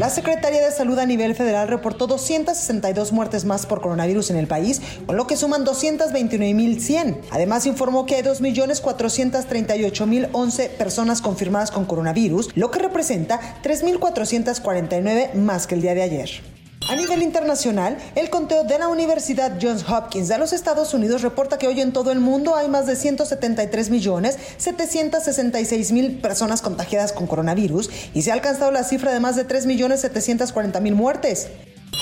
La Secretaría de Salud a nivel federal reportó 262 muertes más por coronavirus en el país, con lo que suman 229.100. Además, informó que hay 2.438.011 personas confirmadas con coronavirus, lo que representa 3.449 más que el día de ayer. A nivel internacional, el conteo de la Universidad Johns Hopkins de los Estados Unidos reporta que hoy en todo el mundo hay más de 173 millones 766 mil personas contagiadas con coronavirus y se ha alcanzado la cifra de más de 3 millones 740 mil muertes.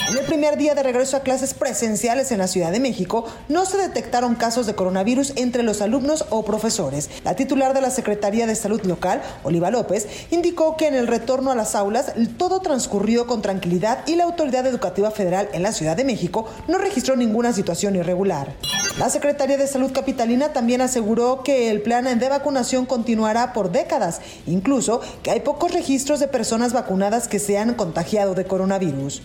En el primer día de regreso a clases presenciales en la Ciudad de México, no se detectaron casos de coronavirus entre los alumnos o profesores. La titular de la Secretaría de Salud Local, Oliva López, indicó que en el retorno a las aulas todo transcurrió con tranquilidad y la Autoridad Educativa Federal en la Ciudad de México no registró ninguna situación irregular. La Secretaría de Salud Capitalina también aseguró que el plan de vacunación continuará por décadas, incluso que hay pocos registros de personas vacunadas que se han contagiado de coronavirus.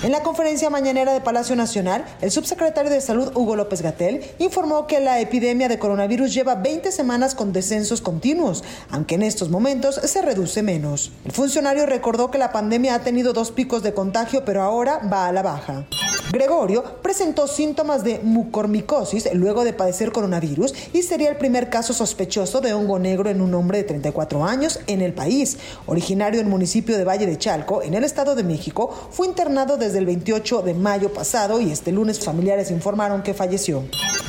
En la conferencia mañanera de Palacio Nacional, el subsecretario de Salud Hugo López Gatel informó que la epidemia de coronavirus lleva 20 semanas con descensos continuos, aunque en estos momentos se reduce menos. El funcionario recordó que la pandemia ha tenido dos picos de contagio, pero ahora va a la baja. Gregorio presentó síntomas de mucormicosis luego de padecer coronavirus y sería el primer caso sospechoso de hongo negro en un hombre de 34 años en el país. Originario del municipio de Valle de Chalco, en el Estado de México, fue internado desde el 28 de mayo pasado y este lunes familiares informaron que falleció.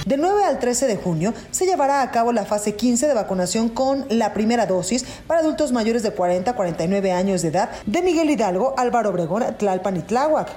De 9 al 13 de junio se llevará a cabo la fase 15 de vacunación con la primera dosis para adultos mayores de 40 a 49 años de edad de Miguel Hidalgo, Álvaro Obregón, Tlalpan y Tláhuac.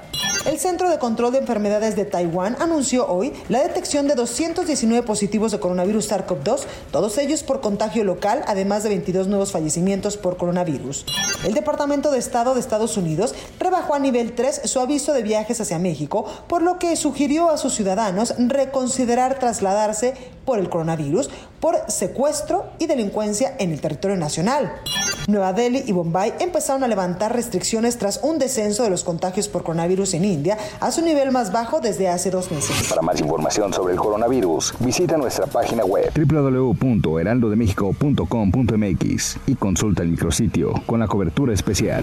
El Centro de Control de Enfermedades de Taiwán anunció hoy la detección de 219 positivos de coronavirus SARS-CoV-2, todos ellos por contagio local, además de 22 nuevos fallecimientos por coronavirus. El Departamento de Estado de Estados Unidos rebajó a nivel 3 su aviso de viajes hacia México, por lo que sugirió a sus ciudadanos reconsiderar trasladarse por el coronavirus por secuestro y delincuencia en el territorio nacional. Nueva Delhi y Bombay empezaron a levantar restricciones tras un descenso de los contagios por coronavirus en India a su nivel más bajo desde hace dos meses. Para más información sobre el coronavirus, visita nuestra página web www.heraldodemexico.com.mx y consulta el micrositio con la cobertura especial.